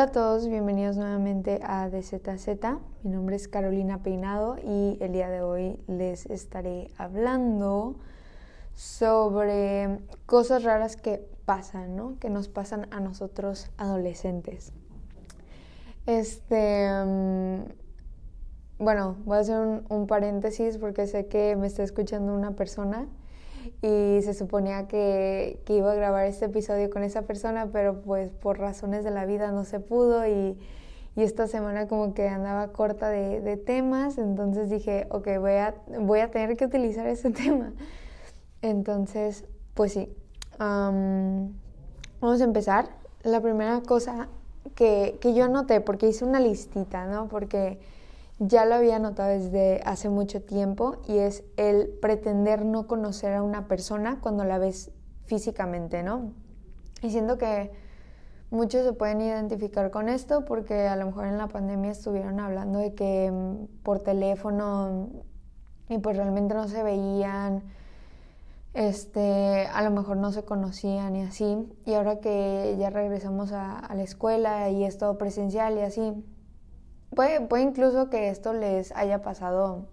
Hola a todos, bienvenidos nuevamente a DZZ. Mi nombre es Carolina Peinado y el día de hoy les estaré hablando sobre cosas raras que pasan, ¿no? Que nos pasan a nosotros adolescentes. Este. Mm, bueno, voy a hacer un, un paréntesis porque sé que me está escuchando una persona y se suponía que, que, iba a grabar este episodio con esa persona, pero pues por razones de la vida no se pudo y, y esta semana como que andaba corta de, de, temas, entonces dije, ok, voy a, voy a tener que utilizar ese tema. Entonces, pues sí, um, vamos a empezar. La primera cosa que, que yo anoté, porque hice una listita, ¿no? Porque ya lo había notado desde hace mucho tiempo y es el pretender no conocer a una persona cuando la ves físicamente, ¿no? Y siento que muchos se pueden identificar con esto porque a lo mejor en la pandemia estuvieron hablando de que mm, por teléfono y pues realmente no se veían, este, a lo mejor no se conocían y así. Y ahora que ya regresamos a, a la escuela y es todo presencial y así, Puede, puede incluso que esto les haya pasado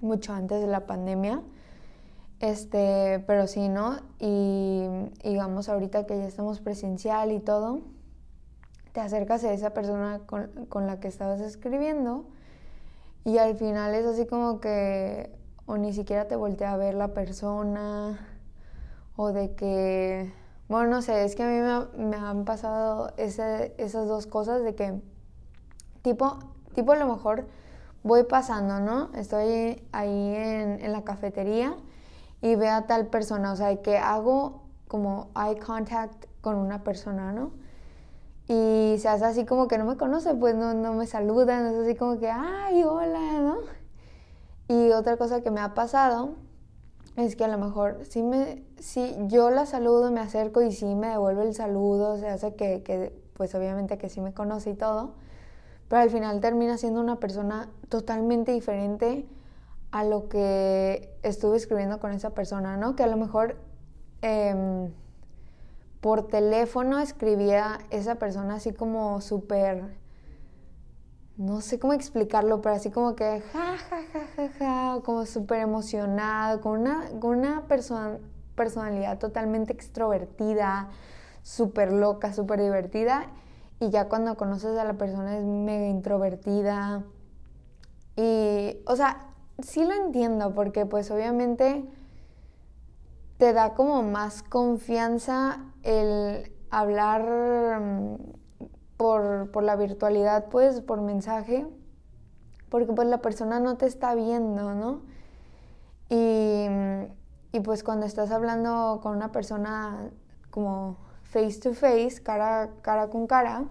mucho antes de la pandemia, este, pero sí, ¿no? Y digamos ahorita que ya estamos presencial y todo, te acercas a esa persona con, con, la que estabas escribiendo y al final es así como que o ni siquiera te voltea a ver la persona o de que, bueno, no sé, es que a mí me, me han pasado ese, esas dos cosas de que Tipo, tipo a lo mejor voy pasando, ¿no? Estoy ahí en, en la cafetería y veo a tal persona, o sea, que hago como eye contact con una persona, ¿no? Y se hace así como que no me conoce, pues no, no me saluda, no es así como que, ay, hola, ¿no? Y otra cosa que me ha pasado es que a lo mejor sí me, sí, yo la saludo, me acerco y sí me devuelve el saludo, se hace que, que pues obviamente que sí me conoce y todo, pero al final termina siendo una persona totalmente diferente a lo que estuve escribiendo con esa persona, ¿no? Que a lo mejor eh, por teléfono escribía esa persona así como súper, no sé cómo explicarlo, pero así como que ja, ja, ja, ja, ja, como súper emocionado, con una, con una persona, personalidad totalmente extrovertida, súper loca, súper divertida y ya cuando conoces a la persona es mega introvertida. Y, o sea, sí lo entiendo porque pues obviamente te da como más confianza el hablar mm, por, por, la virtualidad, pues por mensaje, porque pues la persona no te está viendo, ¿no? Y, y pues cuando estás hablando con una persona como face to face, cara, cara con cara,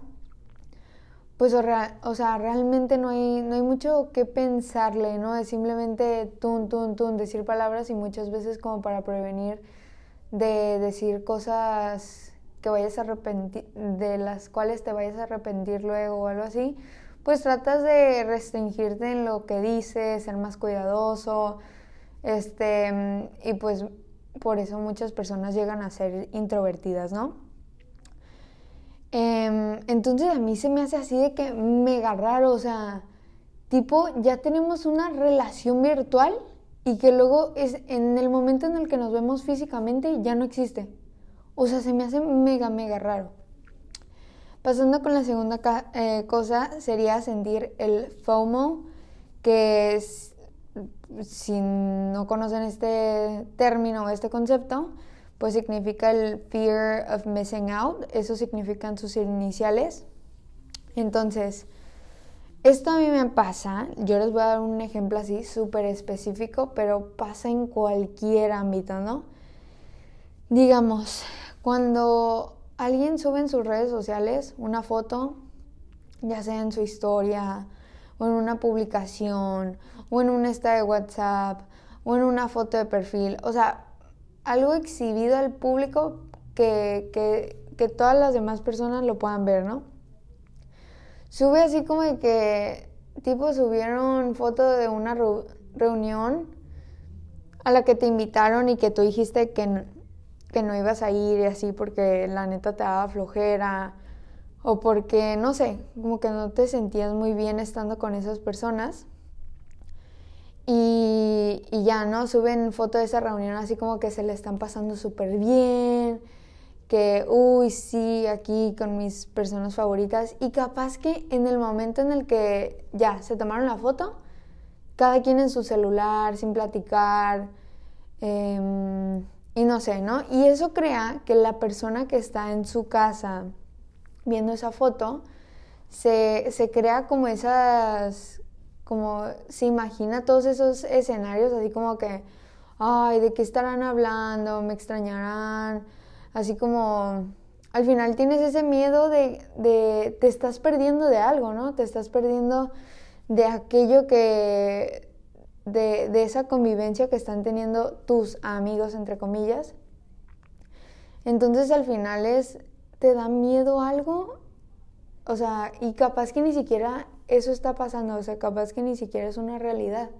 pues o, sea, realmente no hay, no hay mucho que pensarle, ¿no? Es simplemente tun, tun, tun, decir palabras y muchas veces como para prevenir de decir cosas que vayas a arrepentir, de las cuales te vayas a arrepentir luego o algo así, pues tratas de restringirte en lo que dices, ser más cuidadoso, este, y pues por eso muchas personas llegan a ser introvertidas, ¿no? Eh, entonces a mí se me hace así de que mega raro, o sea, tipo, ya tenemos una relación virtual y que luego es en el momento en el que nos vemos físicamente ya no existe. O sea, se me hace mega, mega raro. Pasando con la segunda eh, cosa, sería sentir el FOMO, que es, si no conocen este término o este concepto, pues significa el fear of missing out, eso significan sus iniciales. Entonces, esto a mí me pasa, yo les voy a dar un ejemplo así súper específico, pero pasa en cualquier ámbito, ¿no? Digamos, cuando alguien sube en sus redes sociales una foto, ya sea en su historia, o en una publicación, o en un estado de WhatsApp, o en una foto de perfil, o sea, algo exhibido al público que, que, que, todas las demás personas lo puedan ver, ¿no? Sube así como de que, tipo, subieron foto de una reunión a la que te invitaron y que tú dijiste que no, que no ibas a ir y así porque la neta te daba flojera o porque, no sé, como que no te sentías muy bien estando con esas personas. Y, ya, ¿no? Suben foto de esa reunión así como que se le están pasando súper bien, que, uy, sí, aquí con mis personas favoritas. Y capaz que en el momento en el que ya se tomaron la foto, cada quien en su celular, sin platicar, em, y no sé, ¿no? Y eso crea que la persona que está en su casa viendo esa foto, se, se crea como esas, como se imagina todos esos escenarios, así como que, ay, ¿de qué estarán hablando? ¿Me extrañarán? Así como, al final tienes ese miedo de, de, te estás perdiendo de algo, ¿no? Te estás perdiendo de aquello que, de, de esa convivencia que están teniendo tus amigos, entre comillas. Entonces al final es, te da miedo algo, o sea, y capaz que ni siquiera eso está pasando, o sea, capaz que ni siquiera es una realidad.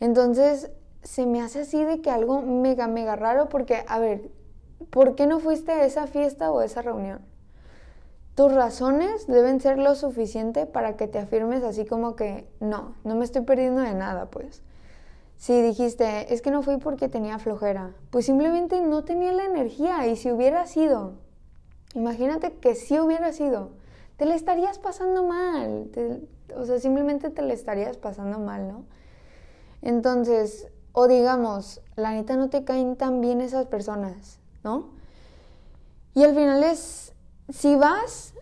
Entonces, se me hace así de que algo mega, mega raro, porque, a ver, ¿por qué no fuiste a esa fiesta o a esa reunión? Tus razones deben ser lo suficiente para que te afirmes así como que, no, no me estoy perdiendo de nada, pues. Si dijiste, es que no fui porque tenía flojera, pues simplemente no tenía la energía y si hubiera sido Imagínate que si hubiera sido, te le estarías pasando mal, o sea, simplemente te le estarías pasando mal, ¿no? Entonces, o digamos, la neta no te caen tan bien esas personas, ¿no? Y al final es, si vas,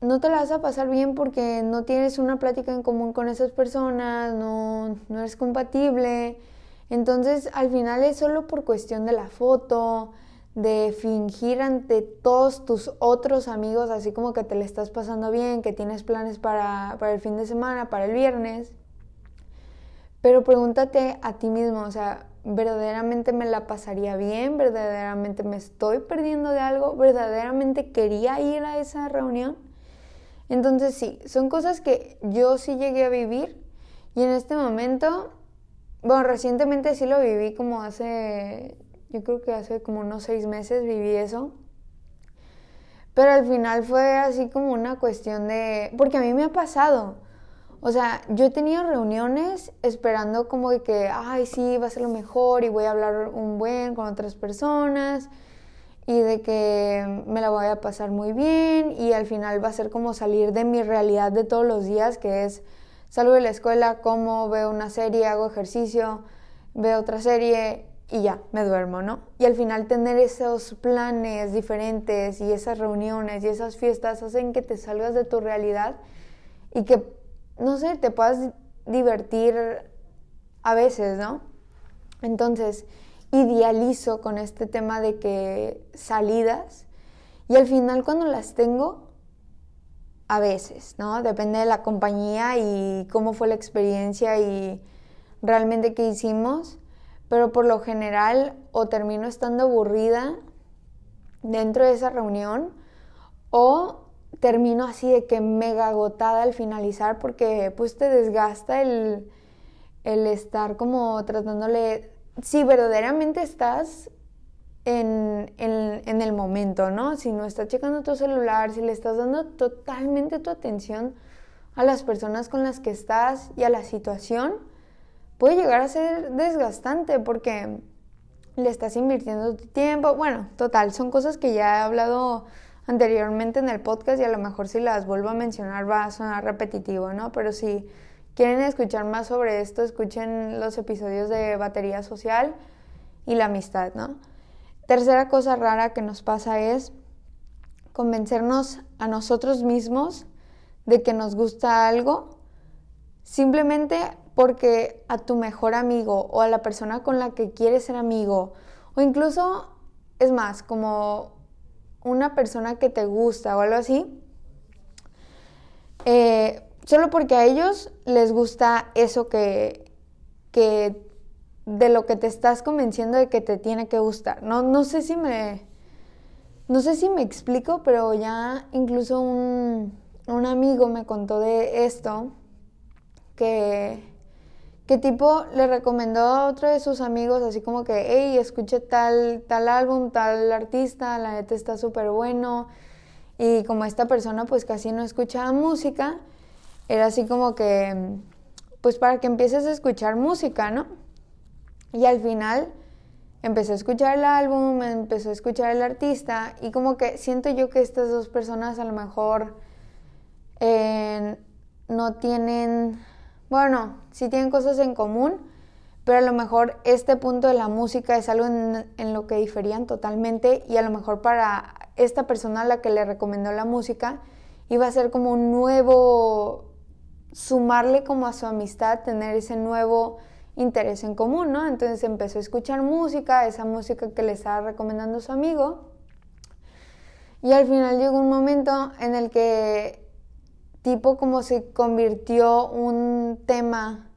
no te la vas a pasar bien porque no tienes una plática en común con esas personas, no, no eres compatible. Entonces, al final es solo por cuestión de la foto, de fingir ante todos tus otros amigos, así como que te le estás pasando bien, que tienes planes para, para, el fin de semana, para el viernes. Pero pregúntate a ti mismo, o sea, ¿verdaderamente me la pasaría bien? ¿Verdaderamente me estoy perdiendo de algo? ¿Verdaderamente quería ir a esa reunión? Entonces sí, son cosas que yo sí llegué a vivir y en este momento, bueno, recientemente sí lo viví como hace yo creo que hace como unos seis meses viví eso. Pero al final fue así como una cuestión de... Porque a mí me ha pasado. O sea, yo he tenido reuniones esperando como de que, ay, sí, va a ser lo mejor y voy a hablar un buen con otras personas y de que me la voy a pasar muy bien y al final va a ser como salir de mi realidad de todos los días, que es salgo de la escuela, como, veo una serie, hago ejercicio, veo otra serie y ya, me duermo, ¿no? Y al final tener esos planes diferentes y esas reuniones y esas fiestas hacen que te salgas de tu realidad y que, no sé, te puedas divertir a veces, ¿no? Entonces, idealizo con este tema de que salidas y al final cuando las tengo, a veces, ¿no? Depende de la compañía y cómo fue la experiencia y realmente qué hicimos pero por lo general o termino estando aburrida dentro de esa reunión o termino así de que mega agotada al finalizar porque pues te desgasta el, el estar como tratándole, si verdaderamente estás en, en, en, el momento, ¿no? Si no estás checando tu celular, si le estás dando totalmente tu atención a las personas con las que estás y a la situación, puede llegar a ser desgastante porque le estás invirtiendo tu tiempo. Bueno, total, son cosas que ya he hablado anteriormente en el podcast y a lo mejor si las vuelvo a mencionar va a sonar repetitivo, ¿no? Pero si quieren escuchar más sobre esto, escuchen los episodios de batería social y la amistad, ¿no? Tercera cosa rara que nos pasa es convencernos a nosotros mismos de que nos gusta algo simplemente porque a tu mejor amigo o a la persona con la que quieres ser amigo, o incluso, es más, como una persona que te gusta o algo así, eh, solo porque a ellos les gusta eso que, que de lo que te estás convenciendo de que te tiene que gustar. No, no sé si me. No sé si me explico, pero ya incluso un, un amigo me contó de esto. Que que tipo le recomendó a otro de sus amigos así como que, hey, escuche tal, tal álbum, tal artista, la neta está súper bueno. Y como esta persona pues casi no escuchaba música, era así como que, pues para que empieces a escuchar música, ¿no? Y al final empecé a escuchar el álbum, empezó a escuchar el artista y como que siento yo que estas dos personas a lo mejor eh, no tienen, bueno, sí tienen cosas en común, pero a lo mejor este punto de la música es algo en, lo que diferían totalmente y a lo mejor para esta persona a la que le recomendó la música iba a ser como un nuevo, sumarle como a su amistad, tener ese nuevo interés en común, ¿no? Entonces empezó a escuchar música, esa música que le estaba recomendando su amigo. Y al final llegó un momento en el que tipo como se convirtió un tema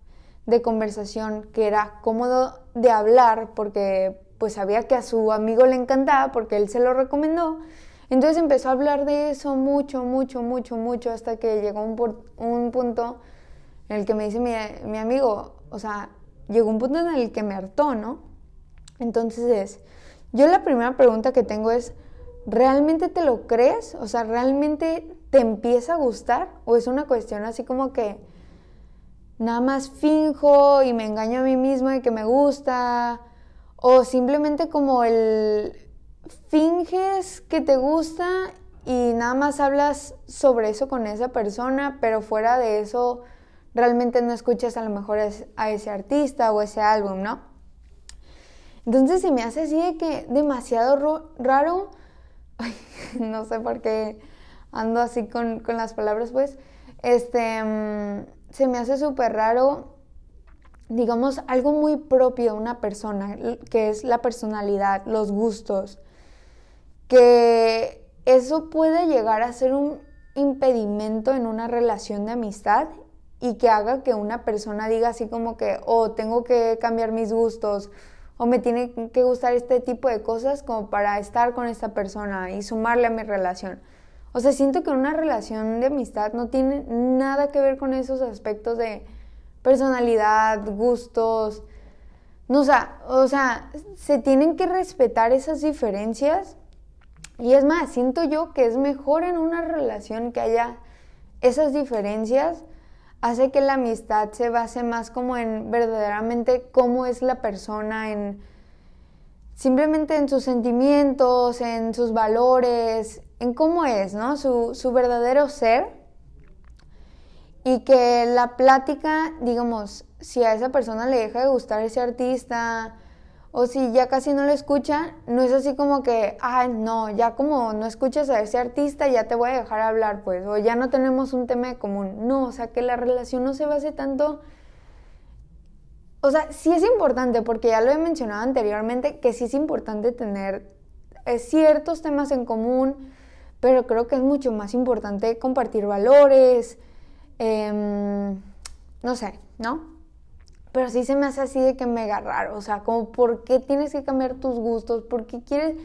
de conversación que era cómodo de hablar porque pues sabía que a su amigo le encantaba porque él se lo recomendó. Entonces empezó a hablar de eso mucho, mucho, mucho, mucho hasta que llegó un, un punto en el que me dice mi, mi amigo, o sea, llegó un punto en el que me hartó, ¿no? Entonces es, yo la primera pregunta que tengo es, ¿realmente te lo crees? O sea, ¿realmente te empieza a gustar? ¿O es una cuestión así como que nada más finjo y me engaño a mí mismo de que me gusta? ¿O simplemente como el finges que te gusta y nada más hablas sobre eso con esa persona, pero fuera de eso realmente no escuchas a lo mejor a ese artista o ese álbum, ¿no? Entonces se me hace así de que demasiado raro, no sé por qué ando así con, las palabras, pues, este, mm, se me hace súper raro, digamos, algo muy propio de una persona, que es la personalidad, los gustos, que eso puede llegar a ser un impedimento en una relación de amistad y que haga que una persona diga así como que, oh, tengo que cambiar mis gustos o me tiene que gustar este tipo de cosas como para estar con esta persona y sumarle a mi relación. O sea, siento que una relación de amistad no tiene nada que ver con esos aspectos de personalidad, gustos. No, o sea, o sea, se tienen que respetar esas diferencias. Y es más, siento yo que es mejor en una relación que haya esas diferencias hace que la amistad se base más como en verdaderamente cómo es la persona, en simplemente en sus sentimientos, en sus valores, en cómo es, ¿no? Su, su verdadero ser. Y que la plática, digamos, si a esa persona le deja de gustar ese artista, o si ya casi no lo escucha, no es así como que, ah, no, ya como no escuchas a ese artista, ya te voy a dejar hablar, pues, o ya no tenemos un tema de común. No, o sea, que la relación no se base tanto... O sea, sí es importante, porque ya lo he mencionado anteriormente, que sí es importante tener eh, ciertos temas en común, pero creo que es mucho más importante compartir valores, em, no sé, ¿no? Pero sí se me hace así de que mega raro, o sea, como por qué tienes que cambiar tus gustos, por qué quieres,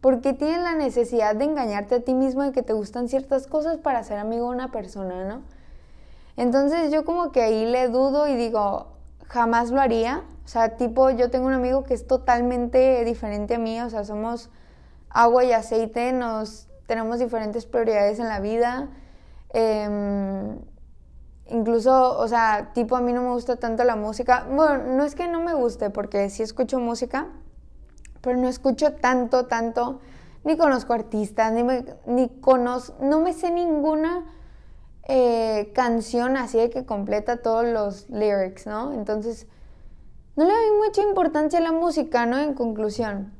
por qué tienes la necesidad de engañarte a ti mismo de que te gustan ciertas cosas para ser amigo de una persona, ¿no? Entonces yo como que ahí le dudo y digo, jamás lo haría, o sea, tipo, yo tengo un amigo que es totalmente diferente a mí, o sea, somos agua y aceite, nos tenemos diferentes prioridades en la vida. Eh, incluso, o sea, tipo a mí no me gusta tanto la música. Bueno, no es que no me guste, porque sí escucho música, pero no escucho tanto, tanto, ni conozco artistas, ni, ni conozco, no me sé ninguna eh, canción así de que completa todos los lyrics, ¿no? Entonces, no le doy mucha importancia a la música, ¿no? En conclusión.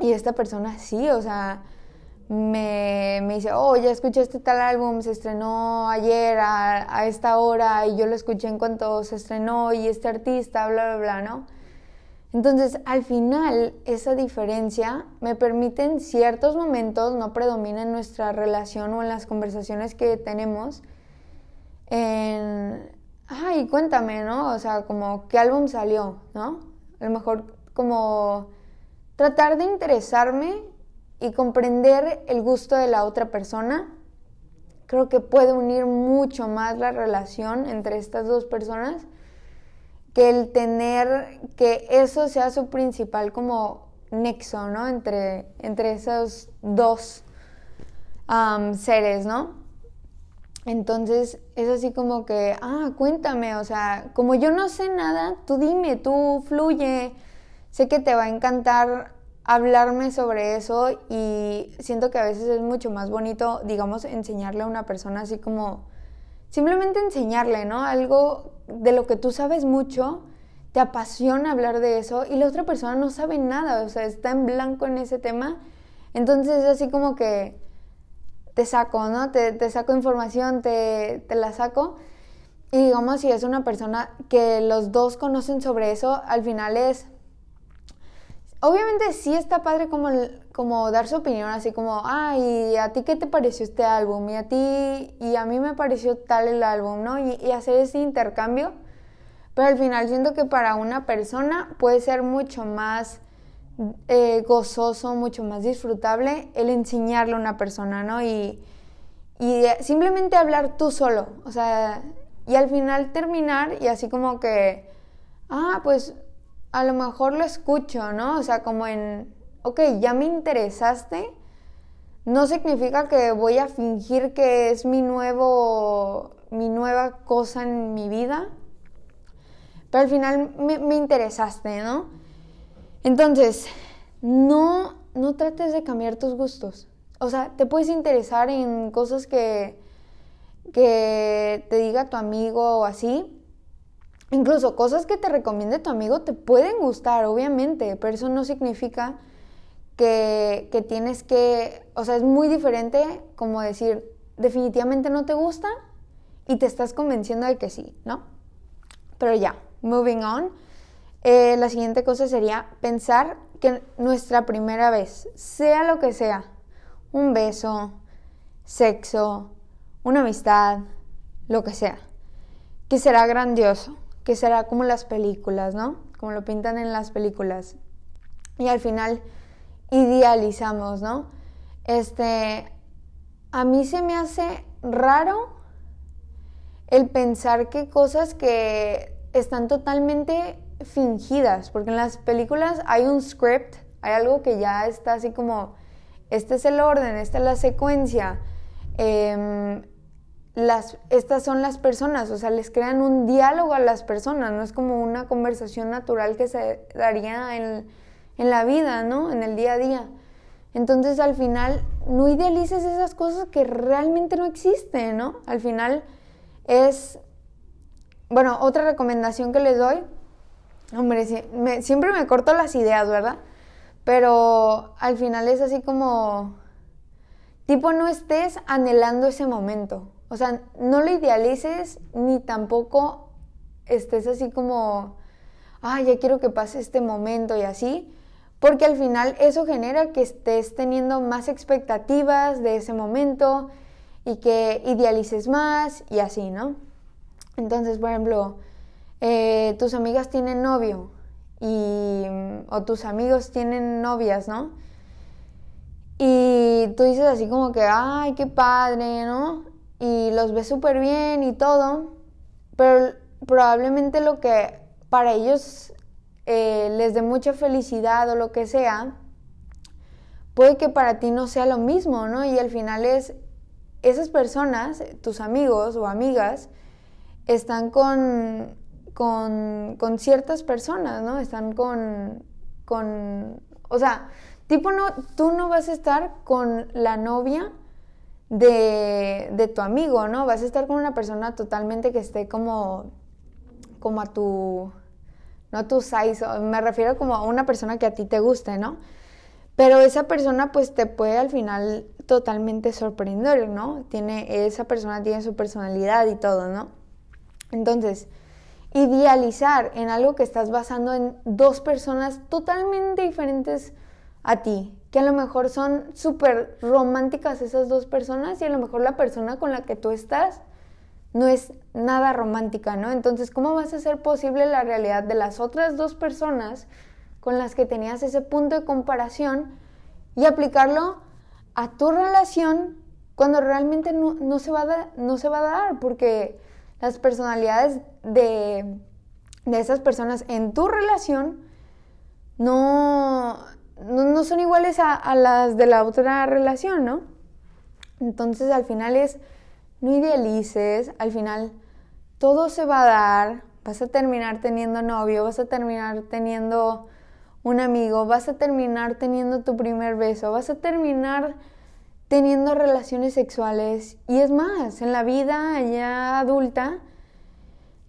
Y esta persona sí, o sea, me, me, dice, oh, ya escuché este tal álbum, se estrenó ayer a, a, esta hora y yo lo escuché en cuanto se estrenó y este artista, bla, bla, bla, ¿no? Entonces, al final, esa diferencia me permite en ciertos momentos, no predomina en nuestra relación o en las conversaciones que tenemos, en, ay, cuéntame, ¿no? O sea, como, ¿qué álbum salió, ¿no? A lo mejor como tratar de interesarme y comprender el gusto de la otra persona, creo que puede unir mucho más la relación entre estas dos personas que el tener que eso sea su principal como nexo, ¿no? Entre, entre esos dos seres, ¿no? Entonces es así como que, ah, cuéntame, o sea, como yo no sé nada, tú dime, tú fluye, sé que te va a encantar hablarme sobre eso y siento que a veces es mucho más bonito, digamos, enseñarle a una persona así como, simplemente enseñarle, ¿no? Algo de lo que tú sabes mucho, te apasiona hablar de eso y la otra persona no sabe nada, o sea, está en blanco en ese tema. Entonces es así como que te saco, ¿no? Te, saco información, te, te la saco. Y digamos, si es una persona que los dos conocen sobre eso, al final es obviamente sí está padre como, como dar su opinión, así como, ay, ¿a ti qué te pareció este álbum? Y a ti, y a mí me pareció tal el álbum, ¿no? Y, hacer ese intercambio. Pero al final siento que para una persona puede ser mucho más eh, gozoso, mucho más disfrutable el enseñarle a una persona, ¿no? Y, y simplemente hablar tú solo, o sea, y al final terminar y así como que, ah, pues a lo mejor lo escucho, ¿no? O sea, como en, ok, ya me interesaste, no significa que voy a fingir que es mi nuevo, mi nueva cosa en mi vida, pero al final me, interesaste, ¿no? Entonces, no, no trates de cambiar tus gustos. O sea, te puedes interesar en cosas que, que te diga tu amigo o así, Incluso cosas que te recomiende tu amigo te pueden gustar, obviamente, pero eso no significa que, tienes que, o sea, es muy diferente como decir, definitivamente no te gusta y te estás convenciendo de que sí, ¿no? Pero ya, moving on. Eh, la siguiente cosa sería pensar que nuestra primera vez, sea lo que sea, un beso, sexo, una amistad, lo que sea, que será grandioso que será como las películas, ¿no? Como lo pintan en las películas. Y al final idealizamos, ¿no? Este, a mí se me hace raro el pensar que cosas que están totalmente fingidas, porque en las películas hay un script, hay algo que ya está así como, este es el orden, esta es la secuencia. Eh, estas son las personas, o sea, les crean un diálogo a las personas, no es como una conversación natural que se daría en, en la vida, ¿no? En el día a día. Entonces, al final, no idealices esas cosas que realmente no existen, ¿no? Al final es, bueno, otra recomendación que les doy, hombre, siempre me corto las ideas, ¿verdad? Pero al final es así como, tipo, no estés anhelando ese momento. O sea, no lo idealices ni tampoco estés así como, ay, ya quiero que pase este momento y así, porque al final eso genera que estés teniendo más expectativas de ese momento y que idealices más y así, ¿no? Entonces, por ejemplo, eh, tus amigas tienen novio y, o tus amigos tienen novias, ¿no? Y tú dices así como que, ay, qué padre, ¿no? Y los ves súper bien y todo, pero probablemente lo que para ellos eh, les dé mucha felicidad o lo que sea, puede que para ti no sea lo mismo, ¿no? Y al final es, esas personas, tus amigos o amigas, están con, con, con ciertas personas, ¿no? Están con, con, o sea, tipo no, tú no vas a estar con la novia de, tu amigo, ¿no? Vas a estar con una persona totalmente que esté como, como a tu, no a tu size, me refiero como a una persona que a ti te guste, ¿no? Pero esa persona pues te puede al final totalmente sorprender, ¿no? Tiene, esa persona tiene su personalidad y todo, ¿no? Entonces, idealizar en algo que estás basando en dos personas totalmente diferentes a ti, que a lo mejor son súper románticas esas dos personas y a lo mejor la persona con la que tú estás no es nada romántica, ¿no? Entonces, ¿cómo vas a hacer posible la realidad de las otras dos personas con las que tenías ese punto de comparación y aplicarlo a tu relación cuando realmente no, se, va a no se va a dar? Porque las personalidades de, de esas personas en tu relación no, no, son iguales a, las de la otra relación, ¿no? Entonces al final es, no idealices, al final todo se va a dar, vas a terminar teniendo novio, vas a terminar teniendo un amigo, vas a terminar teniendo tu primer beso, vas a terminar teniendo relaciones sexuales. Y es más, en la vida ya adulta,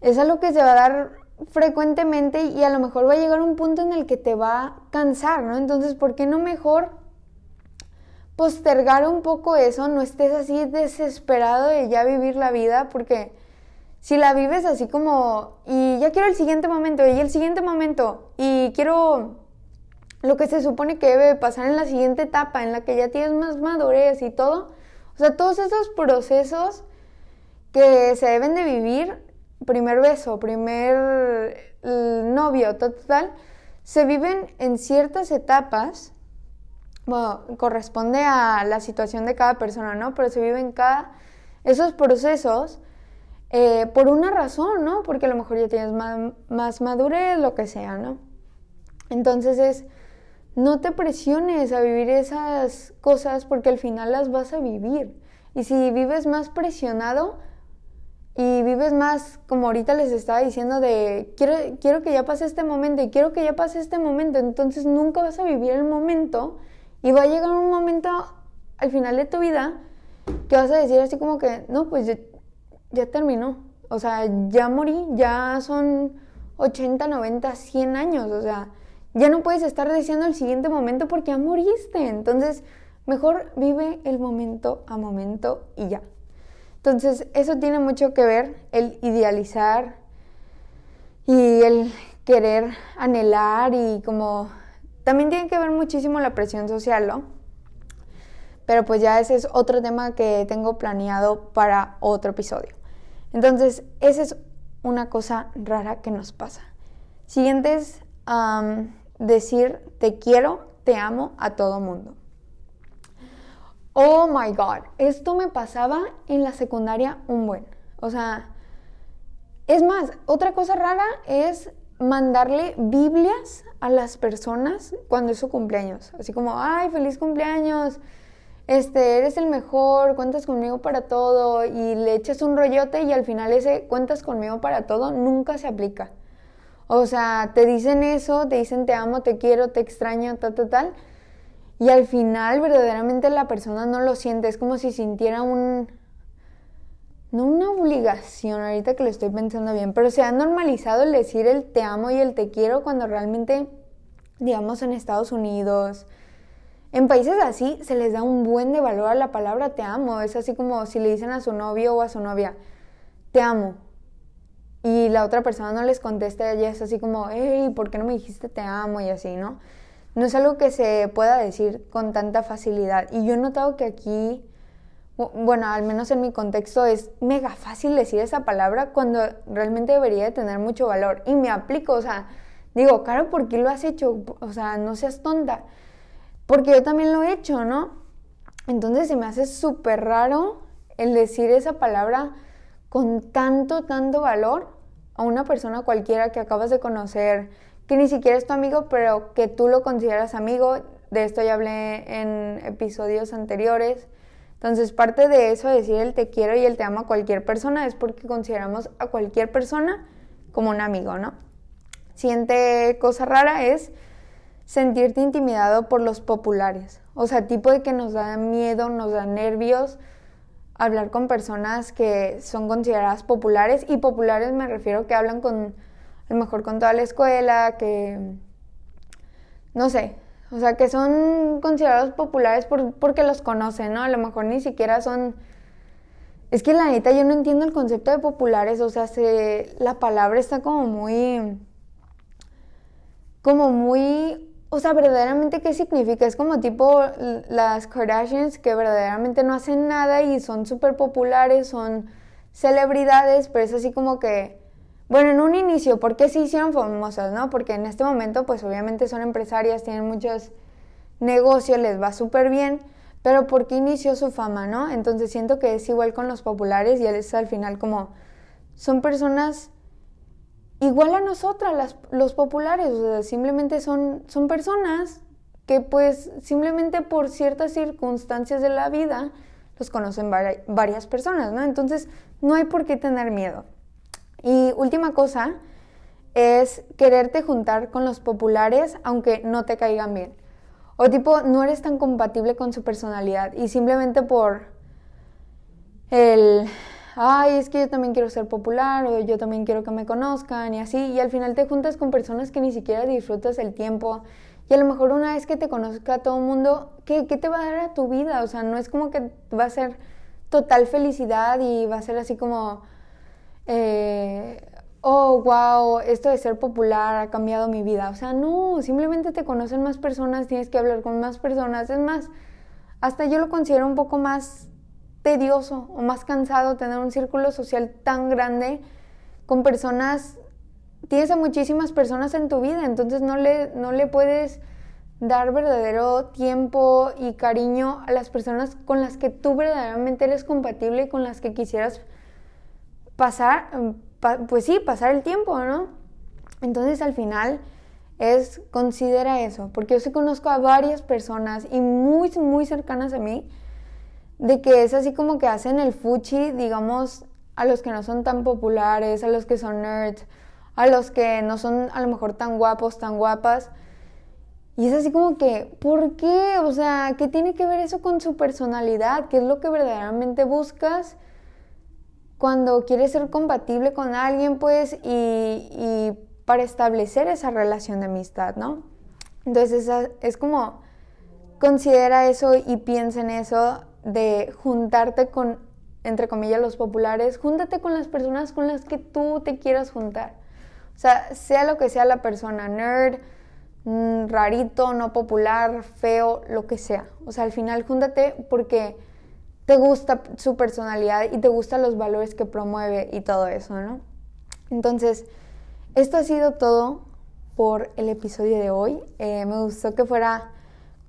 es algo que se va a dar frecuentemente y a lo mejor va a llegar un punto en el que te va a cansar, ¿no? Entonces, ¿por qué no mejor postergar un poco eso? No estés así desesperado de ya vivir la vida, porque si la vives así como, y ya quiero el siguiente momento, y el siguiente momento, y quiero lo que se supone que debe pasar en la siguiente etapa, en la que ya tienes más madurez y todo, o sea, todos esos procesos que se deben de vivir, primer beso, primer novio, total, se viven en ciertas etapas, bueno, corresponde a la situación de cada persona, ¿no? Pero se viven cada, esos procesos eh, por una razón, ¿no? Porque a lo mejor ya tienes más, más madurez, lo que sea, ¿no? Entonces es, no te presiones a vivir esas cosas porque al final las vas a vivir. Y si vives más presionado y vives más, como ahorita les estaba diciendo, de quiero, quiero que ya pase este momento y quiero que ya pase este momento, entonces nunca vas a vivir el momento y va a llegar un momento al final de tu vida que vas a decir así como que, no, pues ya terminó. O sea, ya morí, ya son 80, 90, 100 años. O sea, ya no puedes estar diciendo el siguiente momento porque ya moriste. Entonces, mejor vive el momento a momento y ya. Entonces, eso tiene mucho que ver, el idealizar y el querer anhelar y como... También tiene que ver muchísimo la presión social, ¿no? Pero pues ya ese es otro tema que tengo planeado para otro episodio. Entonces, esa es una cosa rara que nos pasa. Siguiente es decir te quiero, te amo a todo mundo. Oh my god, esto me pasaba en la secundaria un buen. O sea, es más, otra cosa rara es mandarle Biblias a las personas cuando es su cumpleaños. Así como, ay, feliz cumpleaños, este, eres el mejor, cuentas conmigo para todo y le echas un rollote y al final ese cuentas conmigo para todo nunca se aplica. O sea, te dicen eso, te dicen te amo, te quiero, te extraño, tal, tal, tal. Y al final verdaderamente la persona no lo siente, es como si sintiera un... No una obligación, ahorita que lo estoy pensando bien, pero se ha normalizado el decir el te amo y el te quiero cuando realmente, digamos, en Estados Unidos, en países así se les da un buen valor a la palabra te amo. Es así como si le dicen a su novio o a su novia, te amo. Y la otra persona no les contesta, ella es así como, hey, ¿por qué no me dijiste te amo? Y así, ¿no? No es algo que se pueda decir con tanta facilidad. Y yo he notado que aquí, bueno, al menos en mi contexto, es mega fácil decir esa palabra cuando realmente debería de tener mucho valor. Y me aplico, o sea, digo, claro, ¿por qué lo has hecho? O sea, no seas tonta. Porque yo también lo he hecho, ¿no? Entonces se me hace súper raro el decir esa palabra con tanto, tanto valor a una persona cualquiera que acabas de conocer, que ni siquiera es tu amigo, pero que tú lo consideras amigo. De esto ya hablé en episodios anteriores. Entonces, parte de eso, decir el te quiero y el te amo a cualquier persona, es porque consideramos a cualquier persona como un amigo, ¿no? Siguiente cosa rara es sentirte intimidado por los populares. O sea, tipo de que nos da miedo, nos da nervios hablar con personas que son consideradas populares. Y populares me refiero que hablan con, a lo mejor con toda la escuela, que, no sé, o sea, que son considerados populares porque los conocen, ¿no? A lo mejor ni siquiera son... Es que la neta yo no entiendo el concepto de populares, o sea, se, la palabra está como muy... como muy o sea, verdaderamente, ¿qué significa? Es como tipo las Kardashians que verdaderamente no hacen nada y son súper populares, son celebridades, pero es así como que, bueno, en un inicio, ¿por qué se hicieron famosas, no? Porque en este momento, pues obviamente son empresarias, tienen muchos negocios, les va súper bien, pero ¿por qué inició su fama, no? Entonces siento que es igual con los populares y es al final como, son personas igual a nosotras, los populares, o sea, simplemente son, son personas que pues simplemente por ciertas circunstancias de la vida los conocen varias personas, ¿no? Entonces, no hay por qué tener miedo. Y última cosa es quererte juntar con los populares aunque no te caigan bien. O tipo, no eres tan compatible con su personalidad y simplemente por el, ay, es que yo también quiero ser popular o yo también quiero que me conozcan y así, y al final te juntas con personas que ni siquiera disfrutas el tiempo y a lo mejor una vez que te conozca todo el mundo, ¿qué, ¿qué te va a dar a tu vida? O sea, no es como que va a ser total felicidad y va a ser así como, eh, oh, wow, esto de ser popular ha cambiado mi vida. O sea, no, simplemente te conocen más personas, tienes que hablar con más personas. Es más, hasta yo lo considero un poco más tedioso o más cansado tener un círculo social tan grande con personas tienes a muchísimas personas en tu vida, entonces no le, no le puedes dar verdadero tiempo y cariño a las personas con las que tú verdaderamente eres compatible y con las que quisieras pasar, pues sí, pasar el tiempo, ¿no? Entonces al final es, considera eso, porque yo sí conozco a varias personas y muy, muy cercanas a mí, de que es así como que hacen el fuchi, digamos, a los que no son tan populares, a los que son nerds, a los que no son a lo mejor tan guapos, tan guapas. Y es así como que, ¿por qué? O sea, ¿qué tiene que ver eso con su personalidad? ¿Qué es lo que verdaderamente buscas cuando quieres ser compatible con alguien, pues, y, para establecer esa relación de amistad, ¿no? Entonces es como, considera eso y piensa en eso de juntarte con, entre comillas, los populares, júntate con las personas con las que tú te quieras juntar. O sea, sea lo que sea la persona, nerd, mm, rarito, no popular, feo, lo que sea. O sea, al final júntate porque te gusta su personalidad y te gustan los valores que promueve y todo eso, ¿no? Entonces, esto ha sido todo por el episodio de hoy. Eh, me gustó que fuera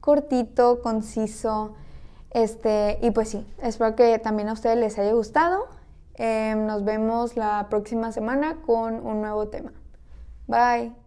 cortito, conciso, este, y pues sí, espero que también a ustedes les haya gustado. Em, nos vemos la próxima semana con un nuevo tema. Bye.